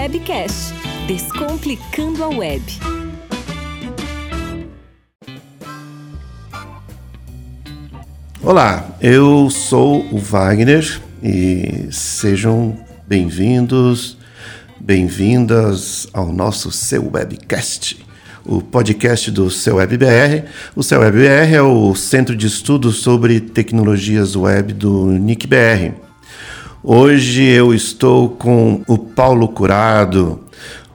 Webcast Descomplicando a Web. Olá, eu sou o Wagner e sejam bem-vindos, bem-vindas ao nosso seu webcast, o podcast do Seu Web BR. O Seu Web BR é o centro de estudos sobre tecnologias web do NICBR. Hoje eu estou com o Paulo Curado.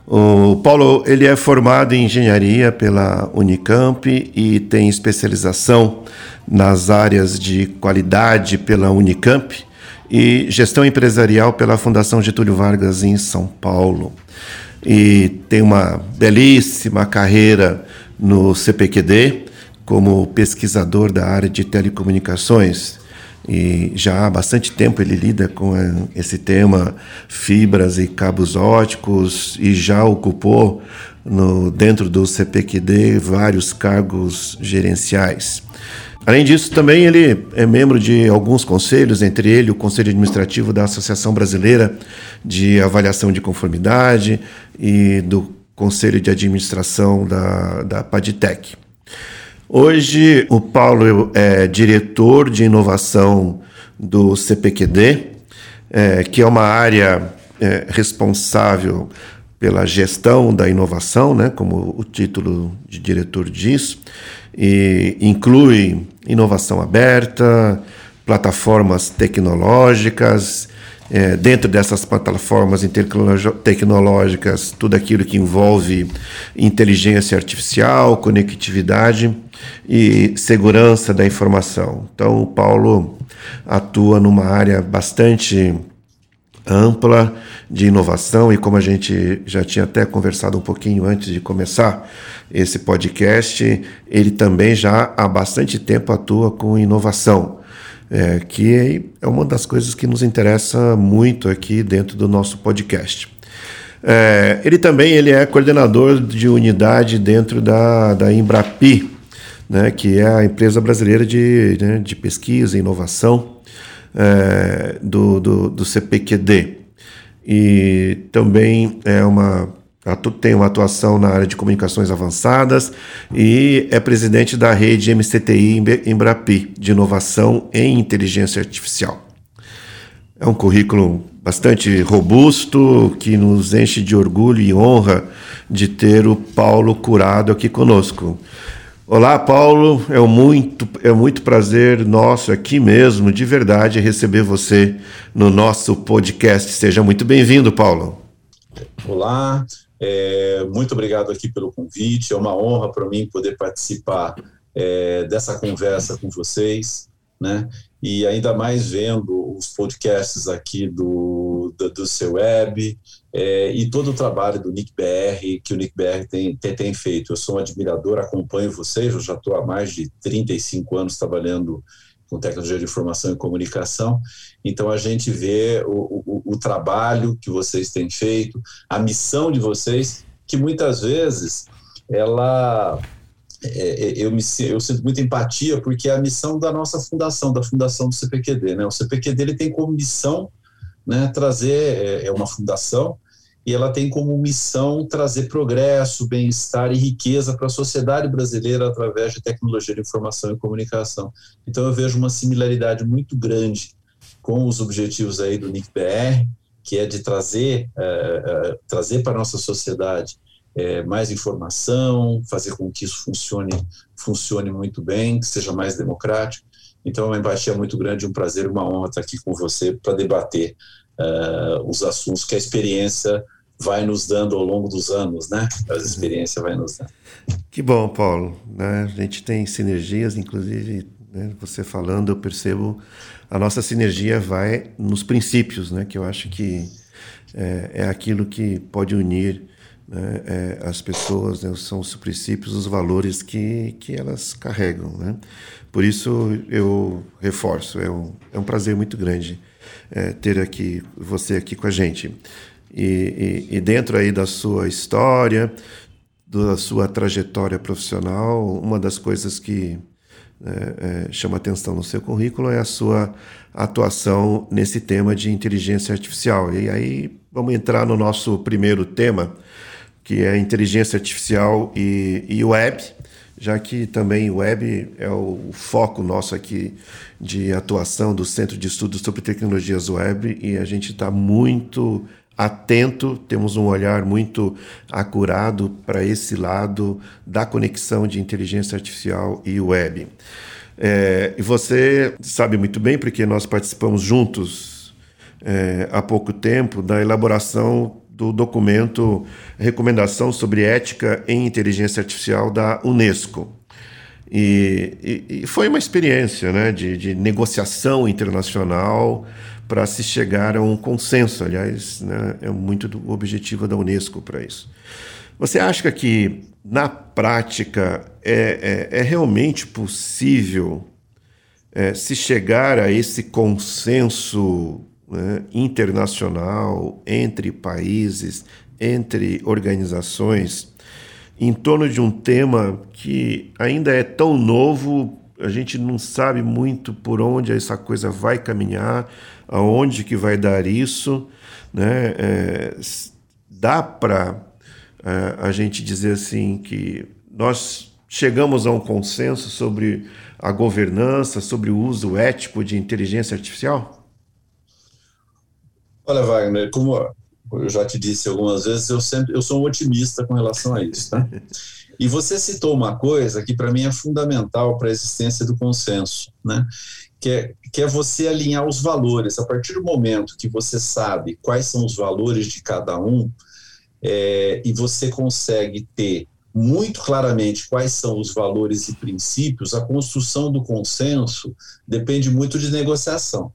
O Paulo ele é formado em engenharia pela Unicamp e tem especialização nas áreas de qualidade pela Unicamp e gestão empresarial pela Fundação Getúlio Vargas em São Paulo. E tem uma belíssima carreira no CPQD como pesquisador da área de telecomunicações. E já há bastante tempo ele lida com eh, esse tema fibras e cabos óticos e já ocupou no, dentro do CPQD vários cargos gerenciais. Além disso, também ele é membro de alguns conselhos, entre ele o Conselho Administrativo da Associação Brasileira de Avaliação de Conformidade e do Conselho de Administração da, da Padtech. Hoje, o Paulo é diretor de inovação do CPQD, é, que é uma área é, responsável pela gestão da inovação, né, como o título de diretor diz, e inclui inovação aberta, plataformas tecnológicas, é, dentro dessas plataformas tecnológicas, tudo aquilo que envolve inteligência artificial, conectividade e segurança da informação. Então, o Paulo atua numa área bastante ampla de inovação e como a gente já tinha até conversado um pouquinho antes de começar esse podcast, ele também já há bastante tempo atua com inovação, é, que é uma das coisas que nos interessa muito aqui dentro do nosso podcast. É, ele também ele é coordenador de unidade dentro da, da Embrapi, né, que é a empresa brasileira de, né, de pesquisa e inovação é, do, do, do CPQD. E também é uma tem uma atuação na área de comunicações avançadas e é presidente da rede MCTI Embrapi, de inovação em inteligência artificial. É um currículo bastante robusto que nos enche de orgulho e honra de ter o Paulo Curado aqui conosco. Olá, Paulo. É um muito, é muito prazer nosso aqui mesmo, de verdade, receber você no nosso podcast. Seja muito bem-vindo, Paulo. Olá, é, muito obrigado aqui pelo convite. É uma honra para mim poder participar é, dessa conversa com vocês, né? E ainda mais vendo os podcasts aqui do, do, do seu web, é, e todo o trabalho do NICBR, que o NICBR tem, tem, tem, feito. Eu sou um admirador, acompanho vocês, eu já estou há mais de 35 anos trabalhando com tecnologia de informação e comunicação, então a gente vê o, o, o trabalho que vocês têm feito, a missão de vocês, que muitas vezes ela é, é eu, me, eu sinto muita empatia porque é a missão da nossa fundação, da fundação do CPQD. Né? O CPQD ele tem como missão né, trazer, é, é uma fundação, e ela tem como missão trazer progresso, bem-estar e riqueza para a sociedade brasileira através de tecnologia de informação e comunicação. Então eu vejo uma similaridade muito grande com os objetivos aí do NICBR, que é de trazer, é, é, trazer para a nossa sociedade é, mais informação, fazer com que isso funcione, funcione muito bem, que seja mais democrático. Então, é uma empatia muito grande, um prazer, uma honra estar aqui com você para debater uh, os assuntos que a experiência vai nos dando ao longo dos anos, né? A experiência vai nos dando. Que bom, Paulo. Né? A gente tem sinergias, inclusive, né? você falando, eu percebo a nossa sinergia vai nos princípios, né? Que eu acho que é, é aquilo que pode unir né? é, as pessoas, né? são os princípios, os valores que, que elas carregam, né? Por isso eu reforço, é um, é um prazer muito grande é, ter aqui você aqui com a gente. E, e, e dentro aí da sua história, da sua trajetória profissional, uma das coisas que é, é, chama atenção no seu currículo é a sua atuação nesse tema de inteligência artificial. E aí vamos entrar no nosso primeiro tema, que é inteligência artificial e, e web, já que também web é o foco nosso aqui de atuação do Centro de Estudos sobre Tecnologias Web e a gente está muito atento, temos um olhar muito acurado para esse lado da conexão de inteligência artificial e web. É, e você sabe muito bem, porque nós participamos juntos é, há pouco tempo da elaboração do documento Recomendação sobre Ética em Inteligência Artificial da Unesco. E, e, e foi uma experiência né, de, de negociação internacional para se chegar a um consenso. Aliás, né, é muito do objetivo da Unesco para isso. Você acha que, na prática, é, é, é realmente possível é, se chegar a esse consenso né, internacional entre países, entre organizações, em torno de um tema que ainda é tão novo, a gente não sabe muito por onde essa coisa vai caminhar, aonde que vai dar isso, né? É, dá para é, a gente dizer assim que nós chegamos a um consenso sobre a governança, sobre o uso ético de inteligência artificial? Olha, Wagner, como eu já te disse algumas vezes, eu sempre eu sou um otimista com relação a isso, tá? E você citou uma coisa que para mim é fundamental para a existência do consenso, né? que é, que é você alinhar os valores. A partir do momento que você sabe quais são os valores de cada um, é, e você consegue ter muito claramente quais são os valores e princípios, a construção do consenso depende muito de negociação.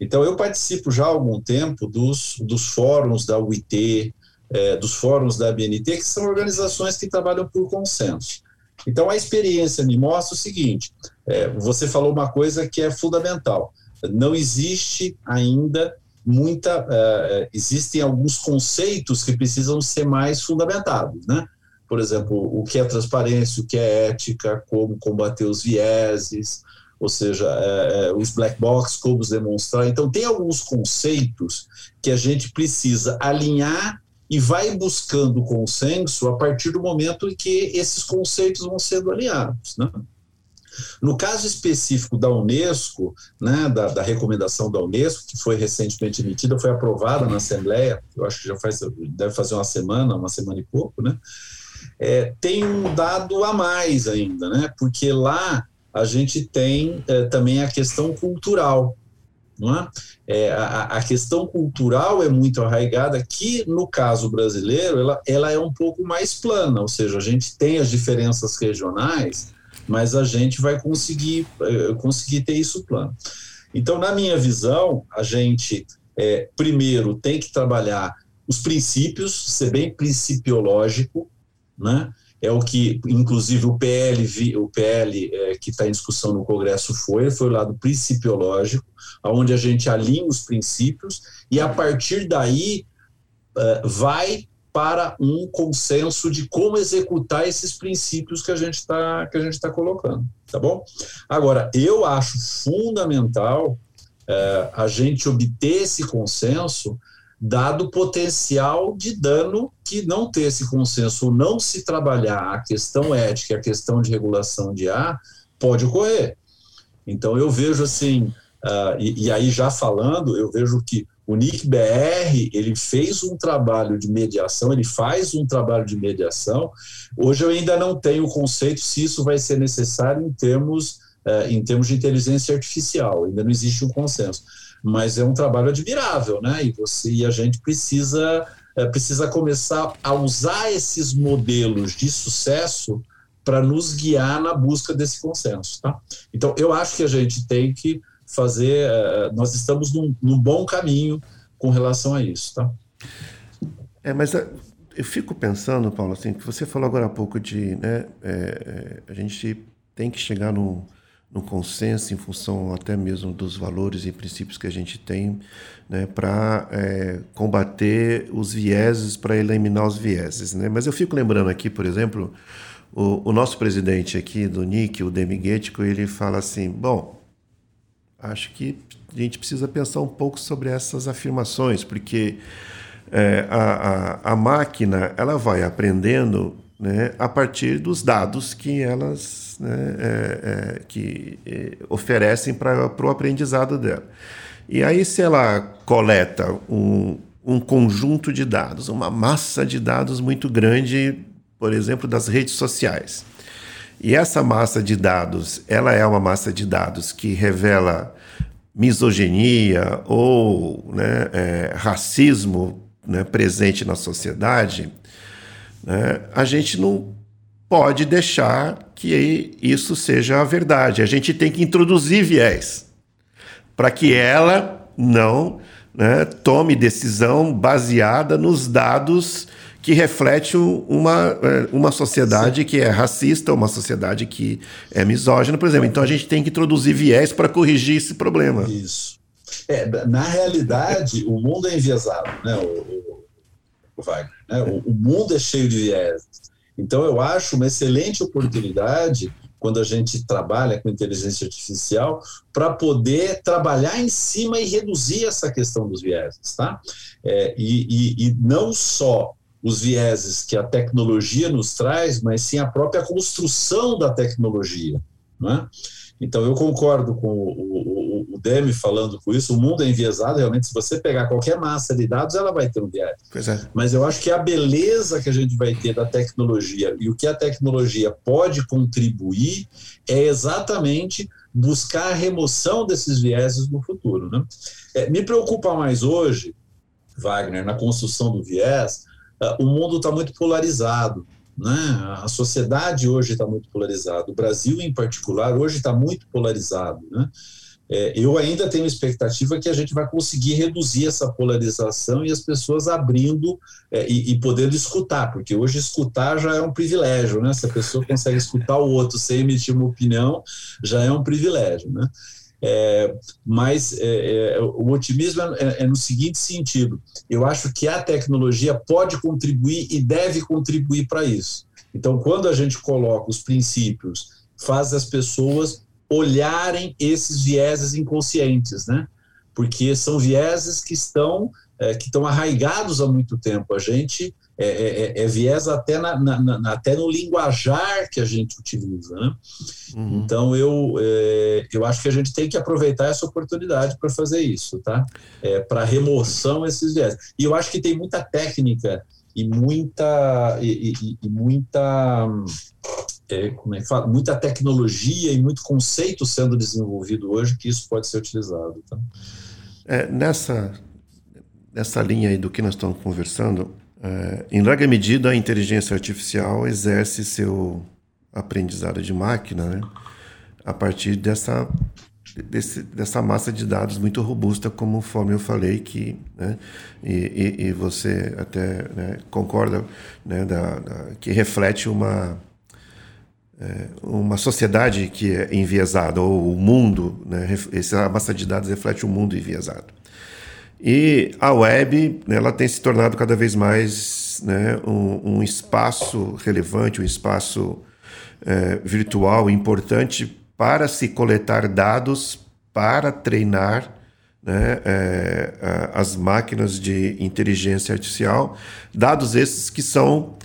Então, eu participo já há algum tempo dos, dos fóruns da UIT, é, dos fóruns da BNT, que são organizações que trabalham por consenso. Então, a experiência me mostra o seguinte: é, você falou uma coisa que é fundamental. Não existe ainda muita. É, existem alguns conceitos que precisam ser mais fundamentados, né? Por exemplo, o que é transparência, o que é ética, como combater os vieses, ou seja, é, é, os black box, como os demonstrar. Então, tem alguns conceitos que a gente precisa alinhar e vai buscando consenso a partir do momento em que esses conceitos vão sendo alinhados. Né? No caso específico da Unesco, né, da, da, recomendação da Unesco, que foi recentemente emitida, foi aprovada na Assembleia, eu acho que já faz, deve fazer uma semana, uma semana e pouco, né? É, tem um dado a mais ainda, né? Porque lá a gente tem é, também a questão cultural. Não é? é a, a, questão cultural é muito arraigada, que no caso brasileiro ela, ela é um pouco mais plana, ou seja, a gente tem as diferenças regionais, mas a gente vai conseguir, é, conseguir ter isso plano. Então, na minha visão, a gente é, primeiro tem que trabalhar os princípios, ser bem principiológico, né? É o que, inclusive, o PL, o PL é, que está em discussão no Congresso foi, foi o lado principiológico, onde a gente alinha os princípios e, a partir daí, é, vai para um consenso de como executar esses princípios que a gente está que a gente está colocando, tá bom? Agora, eu acho fundamental é, a gente obter esse consenso dado o potencial de dano que não ter esse consenso ou não se trabalhar a questão ética, a questão de regulação de ar, pode ocorrer. Então eu vejo assim, uh, e, e, aí já falando, eu vejo que o NIC-BR, ele fez um trabalho de mediação, ele faz um trabalho de mediação. Hoje eu ainda não tenho o conceito se isso vai ser necessário em termos, uh, em termos de inteligência artificial, ainda não existe um consenso mas é um trabalho admirável, né? E você e a gente precisa é, precisa começar a usar esses modelos de sucesso para nos guiar na busca desse consenso, tá? Então eu acho que a gente tem que fazer, é, nós estamos num, num bom caminho com relação a isso, tá? É, mas eu fico pensando, Paulo, assim, que você falou agora há pouco de, né, é, a gente tem que chegar no no consenso, em função até mesmo dos valores e princípios que a gente tem, né, para é, combater os vieses, para eliminar os vieses. Né? Mas eu fico lembrando aqui, por exemplo, o, o nosso presidente aqui do NIC, o Demiguetico, ele fala assim: bom, acho que a gente precisa pensar um pouco sobre essas afirmações, porque é, a, a, a, máquina ela vai aprendendo né, a partir dos dados que elas né, é, é, que é, oferecem para o aprendizado dela. E aí, se ela coleta um, um conjunto de dados, uma massa de dados muito grande, por exemplo, das redes sociais. E essa massa de dados, ela é uma massa de dados que revela misoginia ou né, é, racismo né, presente na sociedade, né, a gente não pode deixar que isso seja a verdade. A gente tem que introduzir viés para que ela não né, tome decisão baseada nos dados que reflete uma, é, uma sociedade Sim. que é racista, uma sociedade que é misógina, por exemplo. Então a gente tem que introduzir viés para corrigir esse problema. Isso. É, na realidade, o mundo é enviesado, né, o Wagner? Né? O, o, mundo é cheio de viés. Então eu acho uma excelente oportunidade quando a gente trabalha com inteligência artificial para poder trabalhar em cima e reduzir essa questão dos vieses, tá? É, e, e, e não só os vieses que a tecnologia nos traz, mas sim a própria construção da tecnologia. Né? Então, eu concordo com o, Demi falando com isso. O mundo é enviesado, realmente. Se você pegar qualquer massa de dados, ela vai ter um viés. É. Mas eu acho que a beleza que a gente vai ter da tecnologia e o que a tecnologia pode contribuir é exatamente buscar a remoção desses vieses no futuro. Né? É, me preocupa mais hoje, Wagner, na construção do viés, ah, o mundo está muito polarizado. Né? A sociedade hoje está muito polarizada. O Brasil, em particular, hoje está muito polarizado. Né? É, eu ainda tenho expectativa que a gente vai conseguir reduzir essa polarização e as pessoas abrindo é, e, e, podendo escutar, porque hoje escutar já é um privilégio, né? Se a pessoa consegue escutar o outro sem emitir uma opinião, já é um privilégio, né? É, mas é, é, o otimismo é, é, no seguinte sentido: eu acho que a tecnologia pode contribuir e deve contribuir para isso. Então, quando a gente coloca os princípios, faz as pessoas olharem esses vieses inconscientes, né? Porque são vieses que estão é, que estão arraigados há muito tempo. A gente é, é, é, é viés até, na, na, na, até no linguajar que a gente utiliza. Né? Uhum. Então, eu, é, eu acho que a gente tem que aproveitar essa oportunidade para fazer isso, tá? É, para remoção desses viés. E eu acho que tem muita técnica e muita. E, e, e muita é, como é que fala? muita tecnologia e muito conceito sendo desenvolvido hoje que isso pode ser utilizado. Tá? É, nessa, nessa linha aí do que nós estamos conversando, é, em larga medida, a inteligência artificial exerce seu aprendizado de máquina né, a partir dessa, desse, dessa massa de dados muito robusta, conforme eu falei, que, né, e, e, e, você até né, concorda, né, da, da, que reflete uma, uma sociedade que é enviesada, ou o mundo, né, essa massa de dados reflete o mundo enviesado. E a web ela tem se tornado cada vez mais né, um, um, espaço relevante, um espaço é, virtual importante para se coletar dados para treinar né, é, as máquinas de inteligência artificial, dados esses que são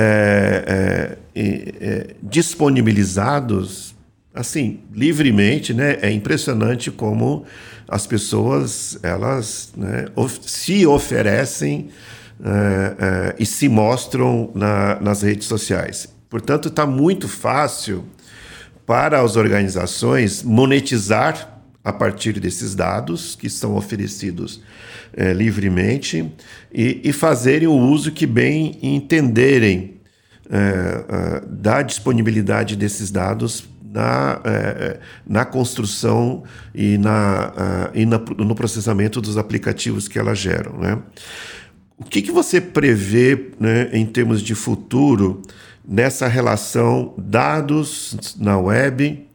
é, é, é disponibilizados assim livremente, né? É impressionante como as pessoas elas né, se oferecem é, é, e se mostram na, nas redes sociais. Portanto, está muito fácil para as organizações monetizar a partir desses dados que são oferecidos é, livremente e, e, fazerem o uso que bem entenderem da disponibilidade desses dados na, é, é, na construção e, na, e na, no processamento dos aplicativos que elas geram. Né? O que, que você prevê né, em termos de futuro nessa relação dados na web,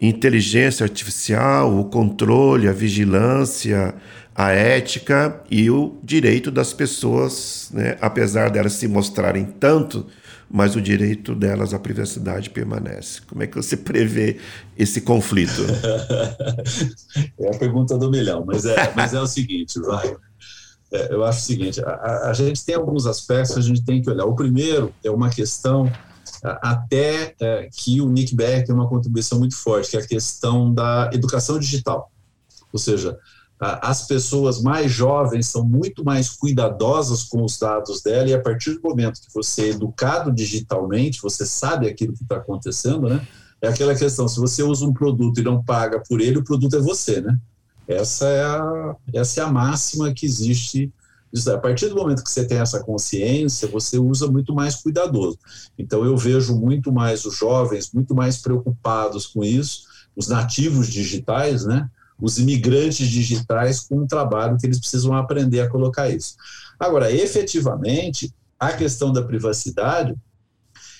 inteligência artificial, o controle, a vigilância, a ética e o direito das pessoas, né, apesar delas se mostrarem tanto, mas o direito delas à privacidade permanece. Como é que você prevê esse conflito? é a pergunta do milhão, mas é, mas é o seguinte, vai. É, eu acho o seguinte: a, a, gente tem alguns aspectos que a gente tem que olhar. O primeiro é uma questão até é, que o Nick Beck tem uma contribuição muito forte, que é a questão da educação digital. Ou seja, as pessoas mais jovens são muito mais cuidadosas com os dados dela, e a partir do momento que você é educado digitalmente, você sabe aquilo que está acontecendo, né? É aquela questão: se você usa um produto e não paga por ele, o produto é você, né? Essa é a, essa é a máxima que existe. A partir do momento que você tem essa consciência, você usa muito mais cuidadoso. Então, eu vejo muito mais os jovens muito mais preocupados com isso, os nativos digitais, né? Os imigrantes digitais com um trabalho que eles precisam aprender a colocar isso. Agora, efetivamente, a questão da privacidade,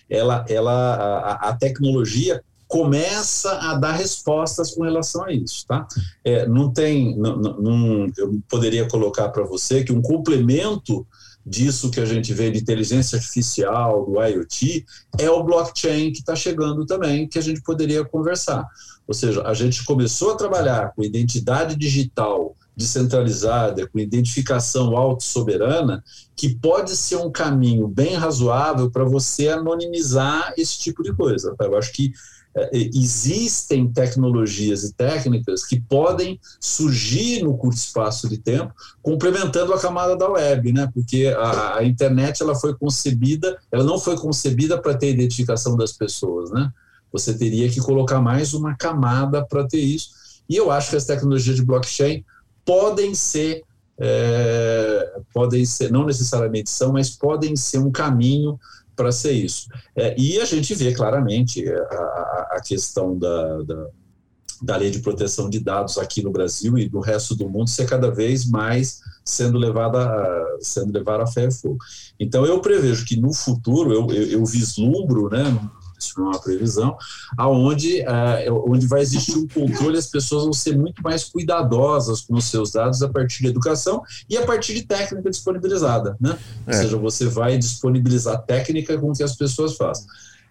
ela, ela, a, a tecnologia começa a dar respostas com relação a isso, tá? É, não tem, não, não, eu poderia colocar para você que um complemento disso que a gente vê de inteligência artificial, do IoT, é o blockchain que está chegando também, que a gente poderia conversar. Ou seja, a gente começou a trabalhar com identidade digital descentralizada, com identificação autossoberana, que pode ser um caminho bem razoável para você anonimizar esse tipo de coisa. Eu acho que é, existem tecnologias e técnicas que podem surgir no curto espaço de tempo, complementando a camada da web, né? Porque a, a internet ela foi concebida, ela não foi concebida para ter identificação das pessoas, né? Você teria que colocar mais uma camada para ter isso. E eu acho que as tecnologias de blockchain podem ser, é, podem ser, não necessariamente são, mas podem ser um caminho para ser isso. É, e a gente vê claramente a, a, a questão da, da, da, lei de proteção de dados aqui no Brasil e no resto do mundo ser cada vez mais sendo levada a, sendo levada a fé e fogo. Então eu prevejo que no futuro eu, eu, eu vislumbro, né, isso não é uma previsão, aonde é, onde vai existir um controle, as pessoas vão ser muito mais cuidadosas com os seus dados a partir de educação e a partir de técnica disponibilizada, né? É. Ou seja, você vai disponibilizar técnica com que as pessoas façam.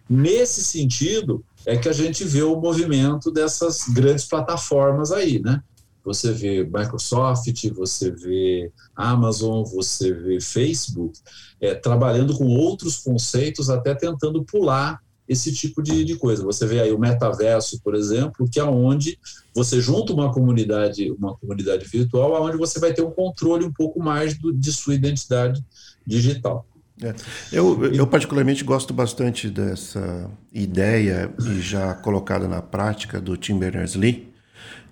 Nesse sentido, é que a gente vê o movimento dessas grandes plataformas aí, né? Você vê Microsoft, você vê Amazon, você vê Facebook, é, trabalhando com outros conceitos, até tentando pular esse tipo de, de, coisa. Você vê aí o metaverso, por exemplo, que é onde você junta uma comunidade, uma comunidade virtual, onde você vai ter um controle um pouco mais do, de sua identidade digital. É. Eu, eu particularmente gosto bastante dessa ideia e já colocada na prática do Tim Berners-Lee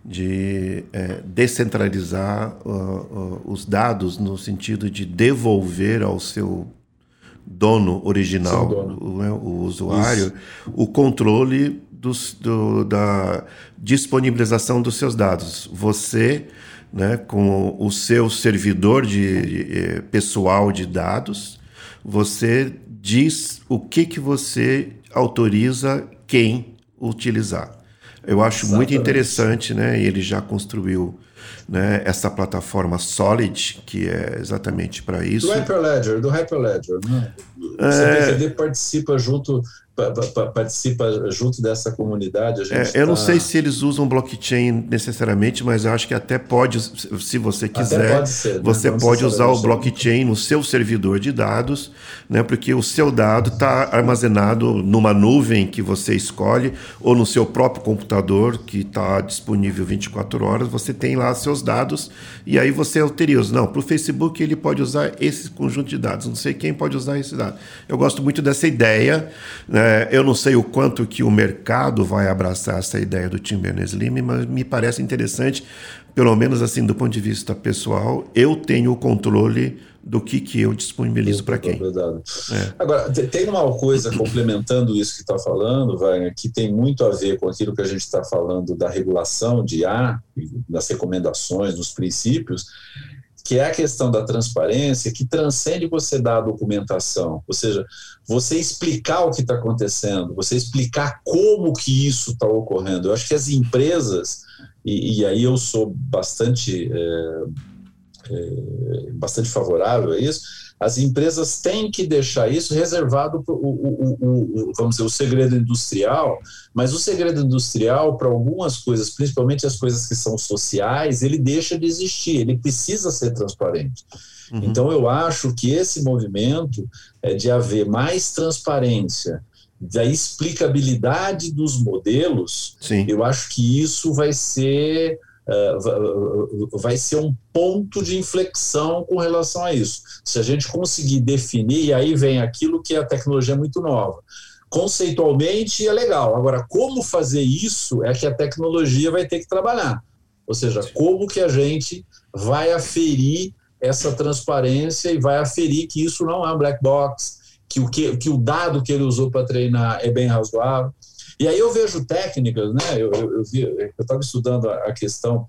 de é, descentralizar uh, uh, os dados no sentido de devolver ao seu dono original, dono. O, né, o, usuário, Isso. o controle dos, do, da disponibilização dos seus dados. Você, né, com o seu servidor de, de, eh, pessoal de dados, você diz o que, que você autoriza quem utilizar. Eu acho Exatamente. muito interessante, né? Ele já construiu né, essa plataforma Solid, que é exatamente para isso. Do Hyperledger, do Hyperledger. Né? O CPQD é... participa junto participa junto dessa comunidade. É, eu tá... não sei se eles usam blockchain necessariamente, mas eu acho que até pode, se você quiser, pode ser, né? você pode usar o blockchain no seu servidor de dados, né? porque o seu dado está armazenado numa nuvem que você escolhe, ou no seu próprio computador, que está disponível 24 horas, você tem lá seus dados, e aí você autoriza. Não, para o Facebook ele pode usar esse conjunto de dados, não sei quem pode usar esse dado. Eu gosto muito dessa ideia, né? Eu não sei o quanto que o mercado vai abraçar essa ideia do Tim Berners-Lee, mas me parece interessante, pelo menos assim do ponto de vista pessoal, eu tenho o controle do que, que eu disponibilizo para quem. É. Agora, tem uma coisa complementando isso que está falando, Wagner, que tem muito a ver com aquilo que a gente está falando da regulação de A, das recomendações, dos princípios, que é a questão da transparência, que transcende você dar a documentação, ou seja, você explicar o que está acontecendo, você explicar como que isso está ocorrendo. Eu acho que as empresas, e, e, aí eu sou bastante é, é, bastante favorável a isso, as empresas têm que deixar isso reservado para o, o, o, vamos dizer, o segredo industrial, mas o segredo industrial, para algumas coisas, principalmente as coisas que são sociais, ele deixa de existir, ele precisa ser transparente. Uhum. Então, eu acho que esse movimento é de haver mais transparência, da explicabilidade dos modelos, Sim. eu acho que isso vai ser vai ser um ponto de inflexão com relação a isso. Se a gente conseguir definir, e aí vem aquilo que a tecnologia é muito nova. Conceitualmente é legal, agora como fazer isso é que a tecnologia vai ter que trabalhar. Ou seja, como que a gente vai aferir essa transparência e vai aferir que isso não é um black box, que o, que, que o dado que ele usou para treinar é bem razoável. E aí eu vejo técnicas, né? Eu estava estudando a, questão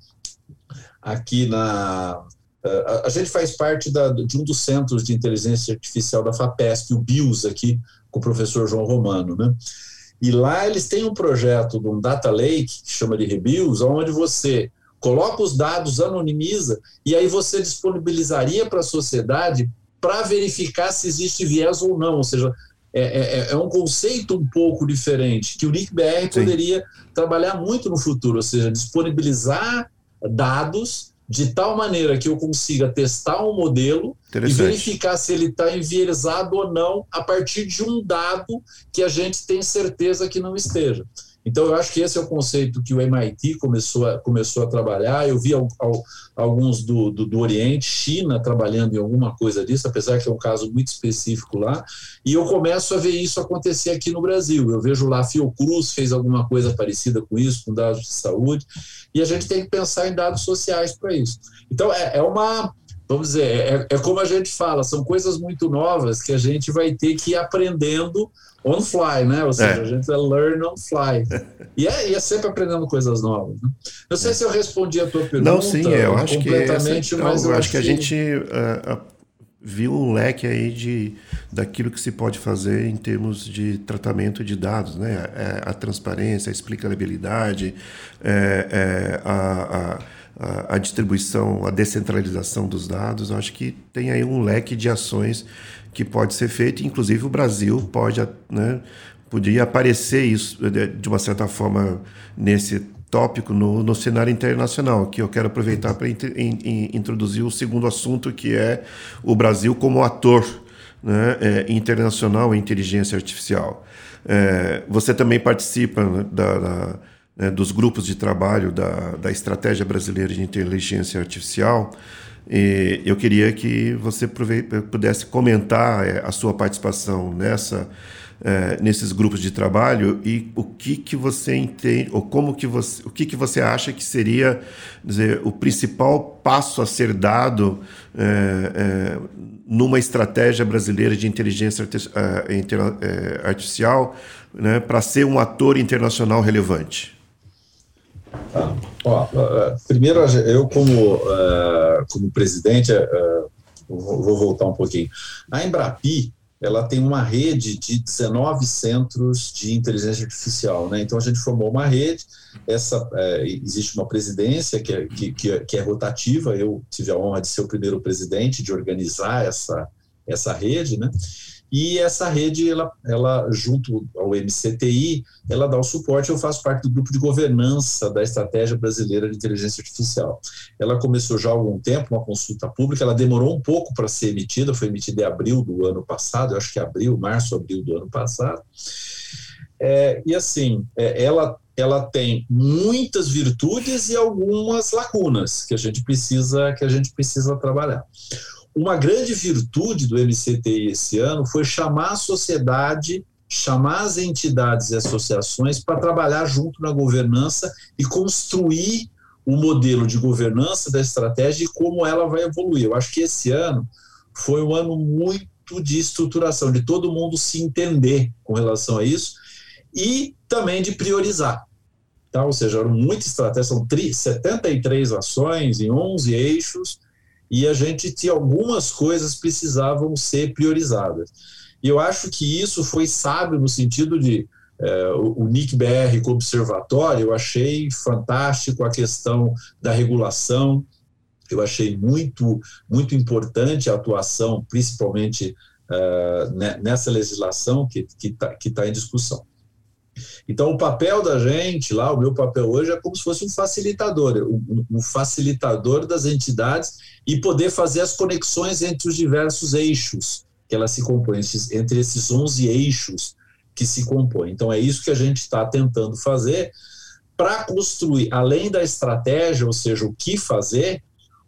aqui na. A, a gente faz parte da, de um dos centros de inteligência artificial da FAPESP, o BIOS, aqui, com o professor João Romano, né? E lá eles têm um projeto de um data lake, que chama de Rebios, onde você coloca os dados, anonimiza, e aí você disponibilizaria para a sociedade para verificar se existe viés ou não. Ou seja, é, é, é, um conceito um pouco diferente, que o NICBR poderia trabalhar muito no futuro, ou seja, disponibilizar dados de tal maneira que eu consiga testar um modelo e verificar se ele está enviesado ou não a partir de um dado que a gente tem certeza que não esteja. Então, eu acho que esse é o conceito que o MIT começou a, começou a trabalhar. Eu vi alguns do, do, do, Oriente, China, trabalhando em alguma coisa disso, apesar que é um caso muito específico lá. E eu começo a ver isso acontecer aqui no Brasil. Eu vejo lá Fiocruz fez alguma coisa parecida com isso, com dados de saúde. E a gente tem que pensar em dados sociais para isso. Então, é, é uma vamos dizer, é, é, como a gente fala, são coisas muito novas que a gente vai ter que ir aprendendo on fly, né? Ou seja, é. a gente vai learn on fly. E é, e é sempre aprendendo coisas novas. Né? Não sei é. se eu respondi a tua pergunta. Não, sim, eu acho que é mas eu, eu acho que a gente uh, viu um leque aí de daquilo que se pode fazer em termos de tratamento de dados, né? A, a transparência, a explicabilidade, é, a, a a, distribuição, a descentralização dos dados, eu acho que tem aí um leque de ações que pode ser feito, inclusive o Brasil pode, né, podia aparecer isso de uma certa forma nesse tópico no, no cenário internacional, que eu quero aproveitar para in, in, introduzir o segundo assunto, que é o Brasil como ator né, é, internacional em inteligência artificial. É, você também participa né, da, da, né, dos grupos de trabalho da, da Estratégia Brasileira de Inteligência Artificial, e eu queria que você pudesse comentar é, a sua participação nessa, é, nesses grupos de trabalho e o que, que você entende, ou como que você, o que, que você acha que seria dizer, o principal passo a ser dado é, é, numa estratégia brasileira de inteligência é, artificial né, para ser um ator internacional relevante. Tá. Ó, primeiro, eu como, uh, como presidente, uh, vou voltar um pouquinho. A Embrapi, ela tem uma rede de 19 centros de inteligência artificial, né? Então a gente formou uma rede. Essa é, existe uma presidência que é, que, que é rotativa. Eu tive a honra de ser o primeiro presidente de organizar essa essa rede, né? E essa rede, ela, ela junto ao MCTI, ela dá o suporte. Eu faço parte do grupo de governança da Estratégia Brasileira de Inteligência Artificial. Ela começou já há algum tempo, uma consulta pública, ela demorou um pouco para ser emitida, foi emitida em abril do ano passado, eu acho que abril, março, abril do ano passado. É, e assim, é, ela, ela tem muitas virtudes e algumas lacunas que a gente precisa que a gente precisa trabalhar uma grande virtude do MCTI esse ano foi chamar a sociedade, chamar as entidades e associações para trabalhar junto na governança e construir o modelo de governança da estratégia e como ela vai evoluir. Eu acho que esse ano foi um ano muito de estruturação, de todo mundo se entender com relação a isso e também de priorizar. Tá? Ou seja, eram muitas estratégias, são 73 ações em 11 eixos, e a gente tinha algumas coisas precisavam ser priorizadas. E eu acho que isso foi sábio no sentido de é, o, o Nick BR com observatório, eu achei fantástico a questão da regulação, Eu achei muito, muito importante a atuação, principalmente uh, nessa legislação que está que tá em discussão. Então, o papel da gente lá, o meu papel hoje é como se fosse um facilitador, um, facilitador das entidades e poder fazer as conexões entre os diversos eixos que elas se compõem, entre esses 11 eixos que se compõem. Então, é isso que a gente está tentando fazer para construir, além da estratégia, ou seja, o que fazer,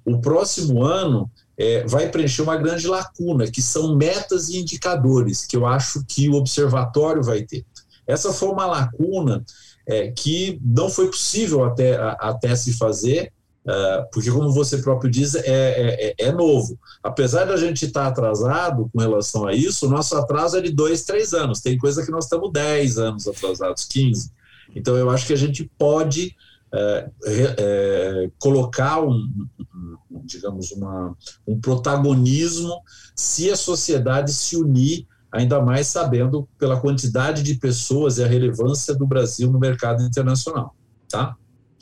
o próximo ano é, vai preencher uma grande lacuna, que são metas e indicadores, que eu acho que o observatório vai ter. Essa foi uma lacuna é, que não foi possível até, a, até se fazer, uh, porque, como você próprio diz, é, é, é, é novo. Apesar da gente estar atrasado com relação a isso, o nosso atraso é de dois, três anos. Tem coisa que nós estamos dez anos atrasados, 15. Então, eu acho que a gente pode é, é, colocar um, um, digamos uma, um protagonismo se a sociedade se unir ainda mais sabendo pela quantidade de pessoas e a relevância do Brasil no mercado internacional, tá?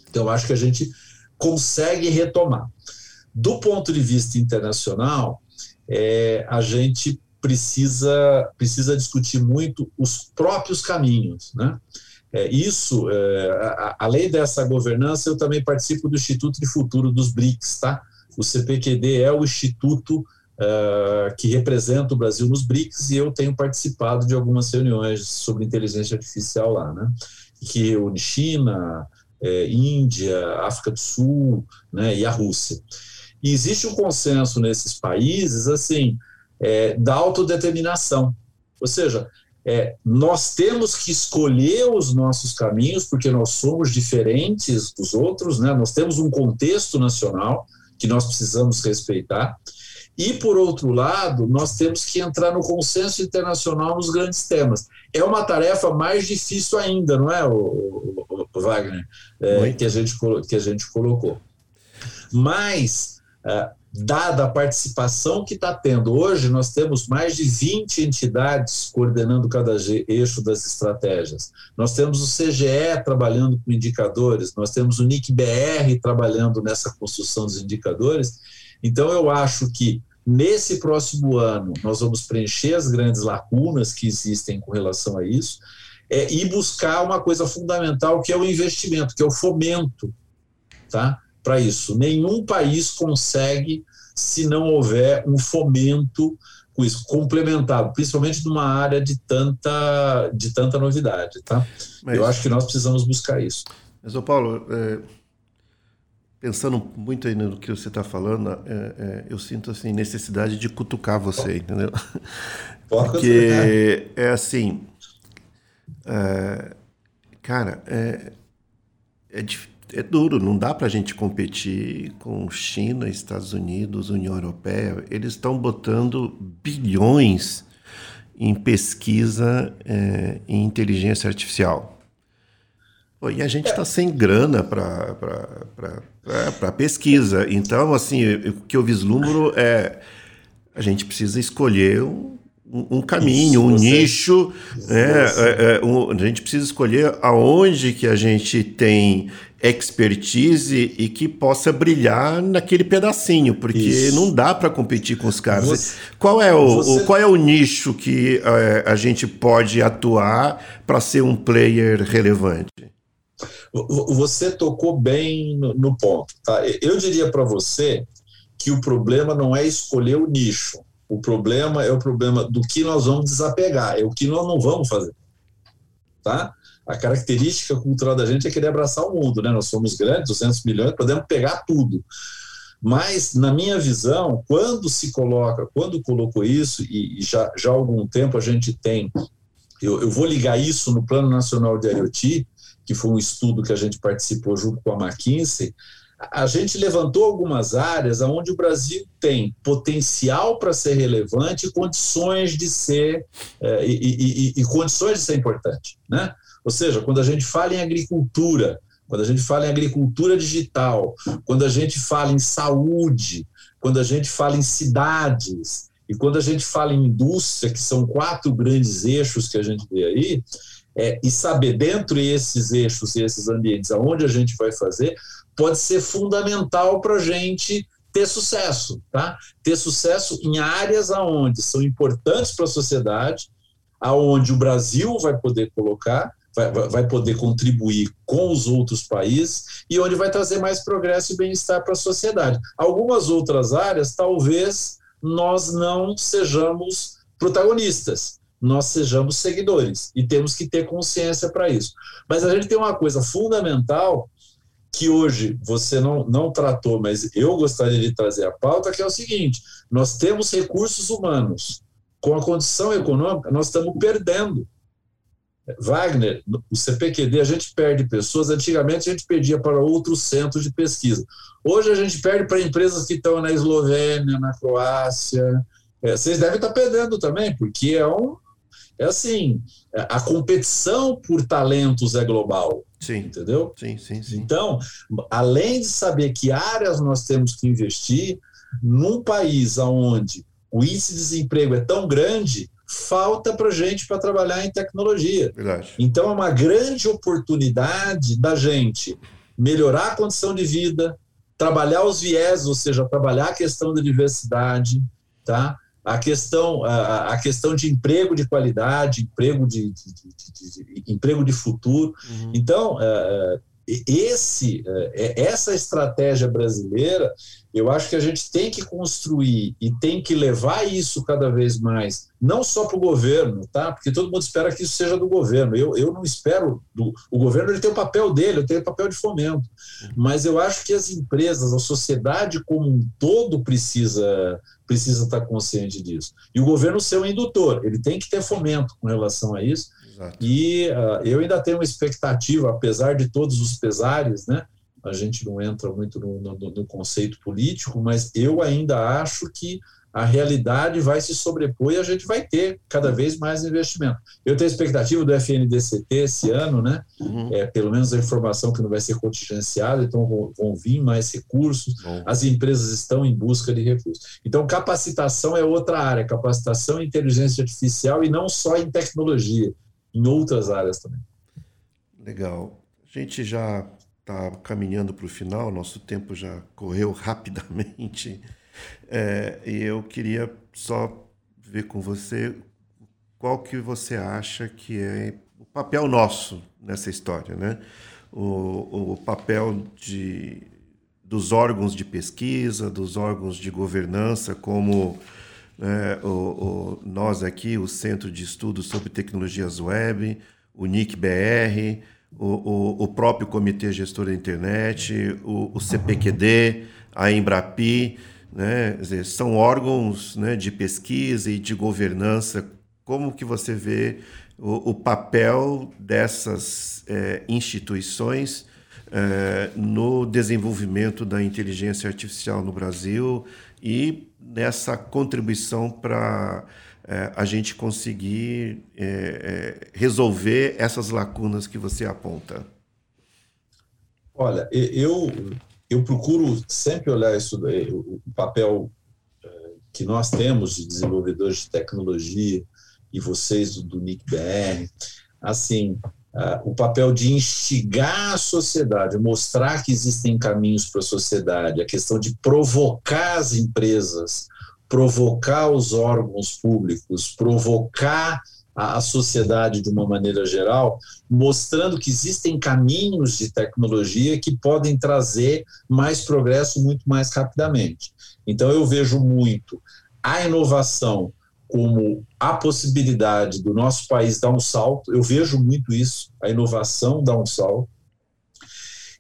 Então eu acho que a gente consegue retomar. Do ponto de vista internacional, é, a gente precisa precisa discutir muito os próprios caminhos, né? É, isso, é, além dessa governança, eu também participo do Instituto de Futuro dos BRICS, tá? O CPQD é o instituto uh, que representa o Brasil nos BRICS e eu tenho participado de algumas reuniões sobre inteligência artificial lá, né? Que reúne China, é, Índia, África do Sul, né? E a Rússia. E existe um consenso nesses países, assim, é, da autodeterminação. Ou seja, é, nós temos que escolher os nossos caminhos, porque nós somos diferentes dos outros, né? nós temos um contexto nacional que nós precisamos respeitar, e, por outro lado, nós temos que entrar no consenso internacional nos grandes temas. É uma tarefa mais difícil ainda, não é, o, Wagner, é, que, a gente, que a gente colocou. Mas, é, dada a participação que está tendo hoje, nós temos mais de 20 entidades coordenando cada eixo das estratégias. Nós temos o CGE trabalhando com indicadores, nós temos o NIC-BR trabalhando nessa construção dos indicadores, então, eu acho que nesse próximo ano nós vamos preencher as grandes lacunas que existem com relação a isso é, e buscar uma coisa fundamental que é o investimento, que é o fomento, tá? Para isso, nenhum país consegue se não houver um fomento com isso complementado, principalmente numa área de tanta de tanta novidade, tá? Mas, Eu acho que nós precisamos buscar isso. Mas, ô Paulo, é, pensando muito aí no que você está falando, é, é, eu sinto assim necessidade de cutucar você, entendeu? Porque é assim, é, cara, é, é, é, duro, não dá para a gente competir com China, Estados Unidos, União Europeia. Eles estão botando bilhões em pesquisa é, em inteligência artificial. Pô, e a gente está sem grana para para pesquisa. Então, assim, o que eu vislumbro é a gente precisa escolher um, um caminho, Isso, um você, nicho. Né? É, é, um, a gente precisa escolher aonde que a gente tem expertise e que possa brilhar naquele pedacinho, porque Isso. não dá para competir com os caras. Você, qual, é o, você... o, qual é o nicho que é, a gente pode atuar para ser um player relevante? Você tocou bem no, ponto. Tá? Eu diria para você que o problema não é escolher o nicho. O problema é o problema do que nós vamos desapegar, é o que nós não vamos fazer. Tá? A característica cultural da gente é querer abraçar o mundo, né? Nós somos grandes, 200 milhões, podemos pegar tudo. Mas, na minha visão, quando se coloca, quando colocou isso, e, já, já há algum tempo a gente tem, eu, eu vou ligar isso no Plano Nacional de IoT, que foi um estudo que a gente participou junto com a McKinsey, a gente levantou algumas áreas onde o Brasil tem potencial para ser relevante e condições de ser é, e, e, e, condições de ser importante, né? Ou seja, quando a gente fala em agricultura, quando a gente fala em agricultura digital, quando a gente fala em saúde, quando a gente fala em cidades e quando a gente fala em indústria, que são quatro grandes eixos que a gente vê aí, é, e saber dentro desses eixos e esses ambientes aonde a gente vai fazer, pode ser fundamental para a gente ter sucesso, tá? Ter sucesso em áreas aonde são importantes para a sociedade, aonde o Brasil vai poder colocar, vai, vai poder contribuir com os outros países e onde vai trazer mais progresso e bem-estar para a sociedade. Algumas outras áreas, talvez nós não sejamos protagonistas, nós sejamos seguidores e temos que ter consciência para isso. Mas a gente tem uma coisa fundamental que hoje você não, não tratou, mas eu gostaria de trazer a pauta, que é o seguinte: nós temos recursos humanos. Com a condição econômica, nós estamos perdendo. Wagner, o CPQD, a gente perde pessoas. Antigamente, a gente perdia para outros centros de pesquisa. Hoje, a gente perde para empresas que estão na Eslovênia, na Croácia. É, vocês devem estar perdendo também, porque é um. É assim, a competição por talentos é global. Sim. Entendeu? Sim, sim, sim. Então, além de saber que áreas nós temos que investir, num país onde o índice de desemprego é tão grande, falta para gente para trabalhar em tecnologia. Verdade. Então, é uma grande oportunidade da gente melhorar a condição de vida, trabalhar os viés, ou seja, trabalhar a questão da diversidade, tá? A questão, a, a, questão de emprego de qualidade, emprego de, de, de, de emprego de futuro. Uhum. Então, uh, esse, uh, essa estratégia brasileira, eu acho que a gente tem que construir e tem que levar isso cada vez mais, não só para o governo, tá? Porque todo mundo espera que isso seja do governo. Eu, eu não espero do, o governo ele tem o papel dele, eu tenho o papel de fomento, mas eu acho que as empresas, a sociedade como um todo precisa precisa estar consciente disso. E o governo ser um indutor, ele tem que ter fomento com relação a isso. Exato. E uh, eu ainda tenho uma expectativa, apesar de todos os pesares, né? A gente não entra muito no, no, no conceito político, mas eu ainda acho que a realidade vai se sobrepor e a gente vai ter cada vez mais investimento. Eu tenho a expectativa do FNDCT esse ano, né? Uhum. É, pelo menos a informação que não vai ser contingenciada, então vão, vão vir mais recursos, uhum. as empresas estão em busca de recursos. Então, capacitação é outra área, capacitação em inteligência artificial e não só em tecnologia, em outras áreas também. Legal. A gente já está caminhando para o final, nosso tempo já correu rapidamente. É, e eu queria só ver com você qual que você acha que é o papel nosso nessa história, né? O, o papel de, dos órgãos de pesquisa, dos órgãos de governança, como né, o, o, nós aqui, o Centro de Estudos sobre Tecnologias Web, o NIC-BR, o, o, próprio Comitê Gestor da Internet, o, o CPQD, a Embrapi, né? Dizer, são órgãos né, de pesquisa e de governança. Como que você vê o, o papel dessas é, instituições é, no desenvolvimento da inteligência artificial no Brasil e nessa contribuição para é, a gente conseguir é, é, resolver essas lacunas que você aponta? Olha, eu eu procuro sempre olhar isso daí, o papel é, que nós temos de desenvolvedores de tecnologia e vocês do NIC-BR, assim, o papel de instigar a sociedade, mostrar que existem caminhos para a sociedade, a questão de provocar as empresas, provocar os órgãos públicos, provocar a, sociedade de uma maneira geral, mostrando que existem caminhos de tecnologia que podem trazer mais progresso muito mais rapidamente. Então, eu vejo muito a inovação como a possibilidade do nosso país dar um salto, eu vejo muito isso, a inovação dá um salto.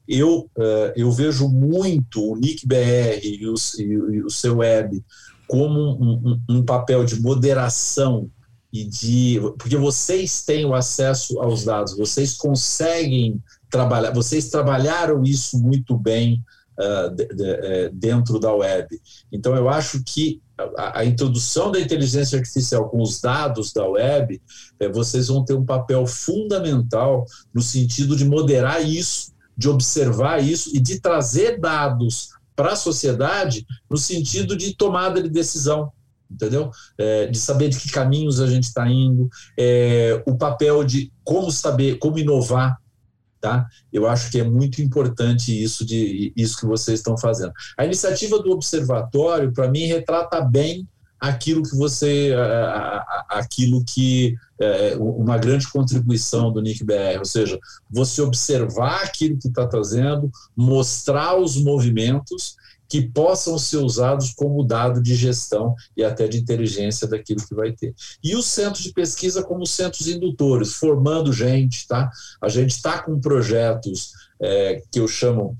Eu, uh, eu vejo muito o NIC-BR e o, e o seu web como um, um, um papel de moderação e de porque vocês têm o acesso aos dados, vocês conseguem trabalhar, vocês trabalharam isso muito bem uh, de, de, uh, dentro da web. Então eu acho que a, a, introdução da inteligência artificial com os dados da web, uh, vocês vão ter um papel fundamental no sentido de moderar isso, de observar isso e de trazer dados para a sociedade no sentido de tomada de decisão entendeu? É, de saber de que caminhos a gente está indo, é, o papel de como saber, como inovar, Tá? Eu acho que é muito importante isso de isso que vocês estão fazendo. A iniciativa do observatório, para mim, retrata bem aquilo que você, aquilo que é uma grande contribuição do Nick BR, ou seja, você observar aquilo que está trazendo, mostrar os movimentos que possam ser usados como dado de gestão e até de inteligência daquilo que vai ter. E os centros de pesquisa como centros indutores, formando gente, tá? A gente está com projetos é, que eu chamo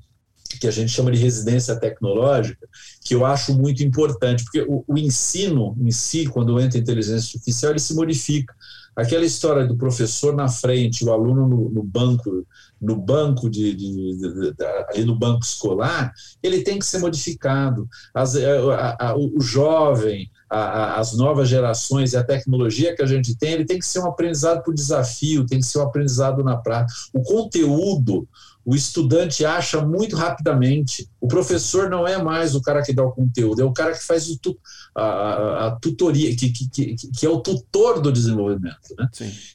que a gente chama de residência tecnológica, que eu acho muito importante, porque o, o ensino em si, quando entra inteligência artificial, ele se modifica. Aquela história do professor na frente, o aluno no, no banco, no banco de, de, de, de, ali no banco escolar, ele tem que ser modificado. As, eh, a, a, o jovem, a, as novas gerações e a tecnologia que a gente tem, ele tem que ser um aprendizado por desafio, tem que ser um aprendizado na prática. O conteúdo, o estudante acha muito rapidamente. O professor não é mais o cara que dá o conteúdo, é o cara que faz tu, a, a, tutoria, que, que, que, que, é o tutor do desenvolvimento. Né?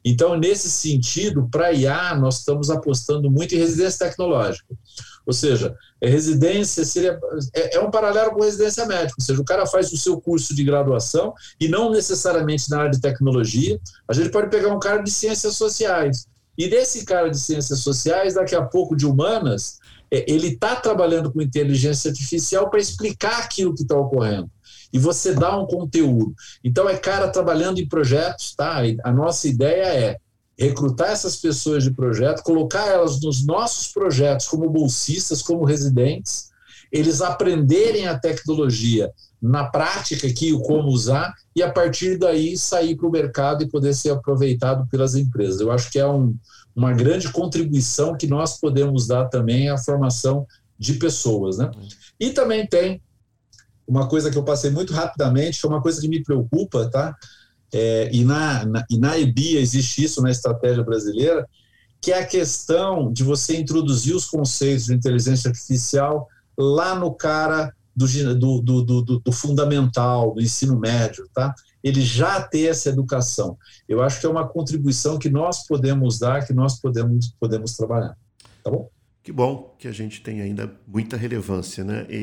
Então, nesse sentido, para IA, nós estamos apostando muito em residência tecnológica. Ou seja, é residência seria é, é, um paralelo com residência médica, ou seja, o cara faz o seu curso de graduação e não necessariamente na área de tecnologia. A gente pode pegar um cara de ciências sociais e desse cara de ciências sociais, daqui a pouco de humanas, é, ele está trabalhando com inteligência artificial para explicar aquilo que está ocorrendo. E você dá um conteúdo. Então, é cara trabalhando em projetos, tá? A nossa ideia é recrutar essas pessoas de projeto, colocar elas nos nossos projetos como bolsistas, como residentes, eles aprenderem a tecnologia na prática aqui o como usar e a partir daí sair para o mercado e poder ser aproveitado pelas empresas. Eu acho que é um, uma grande contribuição que nós podemos dar também à formação de pessoas. Né? E também tem uma coisa que eu passei muito rapidamente, que é uma coisa que me preocupa, tá? É, e, na, na, e na EBIA existe isso na estratégia brasileira, que é a questão de você introduzir os conceitos de inteligência artificial lá no cara do, do, do, do, fundamental, do ensino médio, tá? ele já ter essa educação. Eu acho que é uma contribuição que nós podemos dar, que nós podemos, podemos trabalhar. Tá bom? Que bom que a gente tem ainda muita relevância, né? E,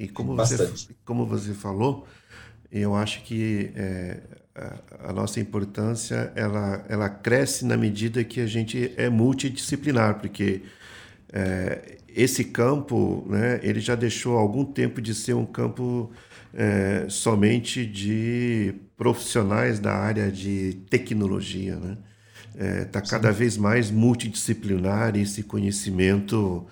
e, e como, você, como você falou, eu acho que é, a, a, nossa importância ela, ela cresce na medida que a gente é multidisciplinar, porque é, esse campo, né, ele já deixou algum tempo de ser um campo é, somente de profissionais da área de tecnologia, né? Está é, cada vez mais multidisciplinar esse conhecimento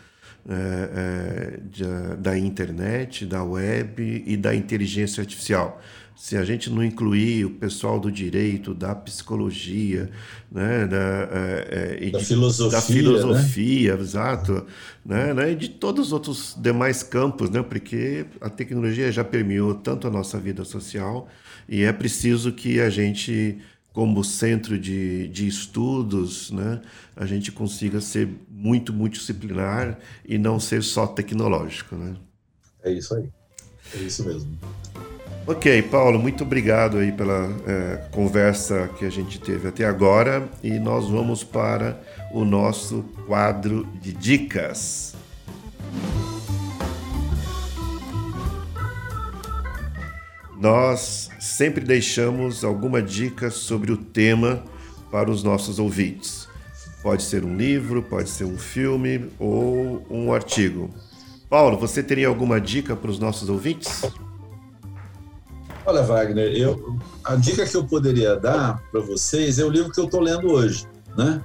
é, é, da internet, da web e da inteligência artificial se a gente não incluir o pessoal do direito, da psicologia, né, da, é, é, da, de, filosofia, da filosofia, né? exato, né, né, e de todos os outros demais campos, né, porque a tecnologia já permeou tanto a nossa vida social e é preciso que a gente, como centro de, de estudos, né, a gente consiga ser muito multidisciplinar e não ser só tecnológico, né? É isso aí, é isso mesmo. Ok, Paulo, muito obrigado aí pela é, conversa que a gente teve até agora e nós vamos para o nosso quadro de dicas. Nós sempre deixamos alguma dica sobre o tema para os nossos ouvintes. Pode ser um livro, pode ser um filme ou um artigo. Paulo, você teria alguma dica para os nossos ouvintes? Olha, Wagner, eu, a dica que eu poderia dar para vocês é o livro que eu estou lendo hoje. Né?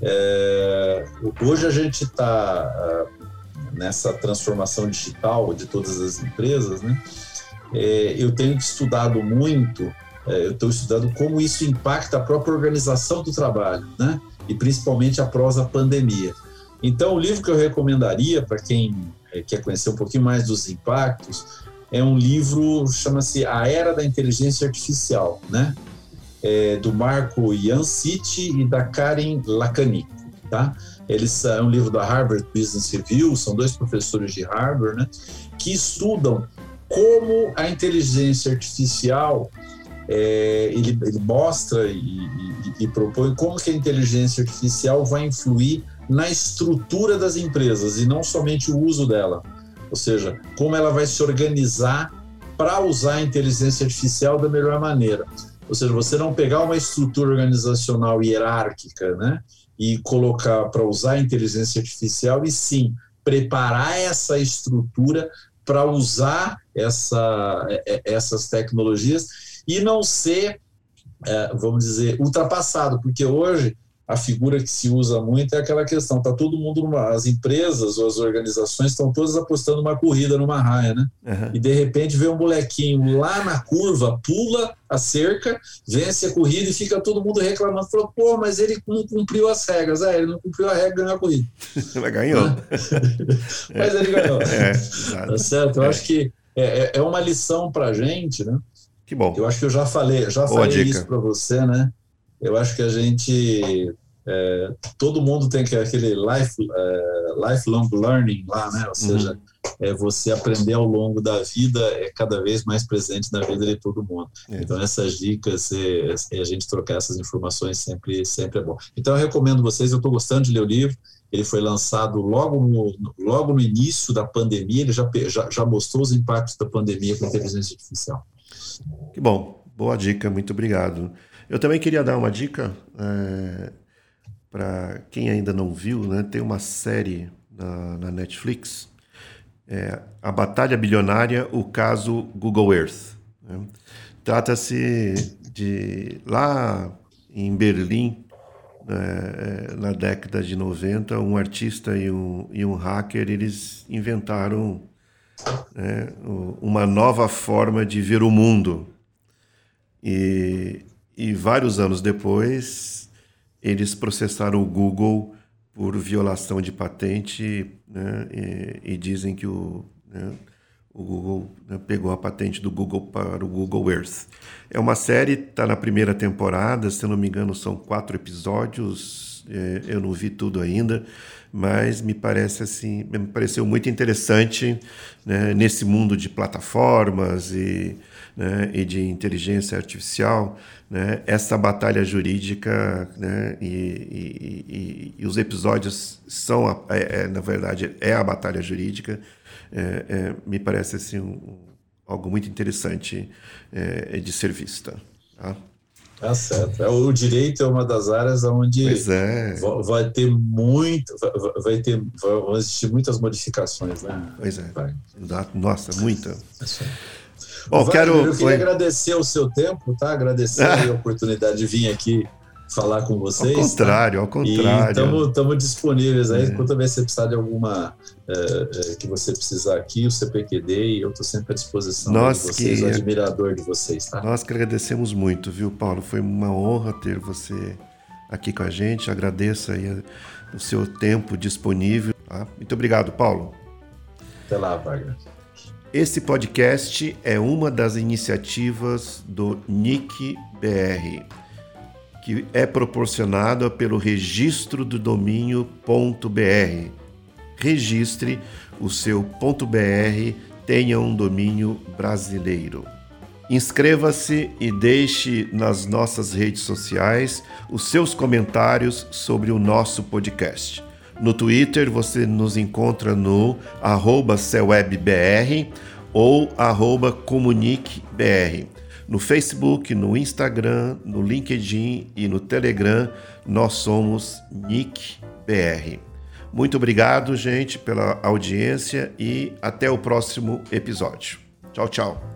É, hoje a gente está uh, nessa transformação digital de todas as empresas. Né? É, eu tenho estudado muito, é, eu estou estudando como isso impacta a própria organização do trabalho, né? e principalmente após a pandemia. Então, o livro que eu recomendaria para quem é, quer conhecer um pouquinho mais dos impactos é um livro, chama-se A Era da Inteligência Artificial, né? É, do Marco Yanciti e da Karen Lacani, tá? Eles é um livro da Harvard Business Review, são dois professores de Harvard, né? Que estudam como a inteligência artificial é, ele, ele, mostra e, e, e, propõe como que a inteligência artificial vai influir na estrutura das empresas e não somente o uso dela. Ou seja, como ela vai se organizar para usar a inteligência artificial da melhor maneira. Ou seja, você não pegar uma estrutura organizacional hierárquica, né, e colocar para usar a inteligência artificial e sim preparar essa estrutura para usar essa, é, é, essas tecnologias e não ser, é, vamos dizer, ultrapassado, porque hoje a figura que se usa muito é aquela questão, tá todo mundo, numa, as empresas ou as organizações estão todas apostando uma corrida numa raia, né? Uhum. E de repente vê um molequinho lá na curva, pula a cerca, vence a corrida e fica todo mundo reclamando, falou, pô, mas ele não cumpriu as regras. É, ele não cumpriu a regra, ganhou a corrida. Mas ganhou. mas ele ganhou. É, tá certo? Eu é. acho que é, é, é uma lição pra gente, né? Que bom. Eu acho que eu já falei, já Boa falei dica. isso para você, né? Eu acho que a gente é, todo mundo tem que aquele life, é, lifelong learning lá, né? Ou uhum. seja, uhum. é você aprender ao longo da vida é cada vez mais presente na vida de todo mundo. É. Então essas dicas e, a gente trocar essas informações sempre sempre é bom. Então eu recomendo vocês. Eu estou gostando de ler o livro. Ele foi lançado logo no, logo no início da pandemia. Ele já, já, já mostrou os impactos da pandemia com a inteligência artificial. Que bom, boa dica. Muito obrigado. Eu também queria dar uma dica. É, para quem ainda não viu, né, tem uma série na, na Netflix, é, A Batalha Bilionária, o caso Google Earth. Né? Trata-se de lá em Berlim, é, na década de 90, um artista e um, e um hacker eles inventaram né, uma nova forma de ver o mundo. E, e vários anos depois, eles processaram o Google por violação de patente né, e, e, dizem que o, né, o Google né, pegou a patente do Google para o Google Earth. É uma série, está na primeira temporada, se eu não me engano são quatro episódios, é, eu não vi tudo ainda, mas me parece assim, me pareceu muito interessante né, nesse mundo de plataformas e, né, e de inteligência artificial, né, essa batalha jurídica né, e, e, e, e, os episódios são, a, é, é, na verdade, é a batalha jurídica. É, é me parece assim, um, algo muito interessante é, de ser vista. Tá? Tá certo. É, o direito é uma das áreas onde é. vai ter muito, vai ter, vão existir muitas modificações, né? Pois é. Vai. Nossa, muita. É Bom, Wagner, quero. Eu queria agradecer o seu tempo, tá? Agradecer a oportunidade de vir aqui falar com vocês. Ao tá? contrário, tá? ao contrário. Estamos disponíveis aí. É. Quando você precisar de alguma é, é, que você precisar aqui, o CPQD, e eu estou sempre à disposição nós de vocês, que, admirador de vocês, tá? Nós que agradecemos muito, viu, Paulo? Foi uma honra ter você aqui com a gente. Agradeço aí o seu tempo disponível. Tá? Muito obrigado, Paulo. Até lá, Wagner. Esse podcast é uma das iniciativas do NIC BR, que é proporcionada pelo registro do domínio .br. Registre o seu .br, tenha um domínio brasileiro. Inscreva-se e deixe nas nossas redes sociais os seus comentários sobre o nosso podcast. No Twitter você nos encontra no arroba CEWebBR ou arroba ComuniqueBR. No Facebook, no Instagram, no LinkedIn e no Telegram, nós somos NickBR. Muito obrigado, gente, pela audiência e até o próximo episódio. Tchau, tchau.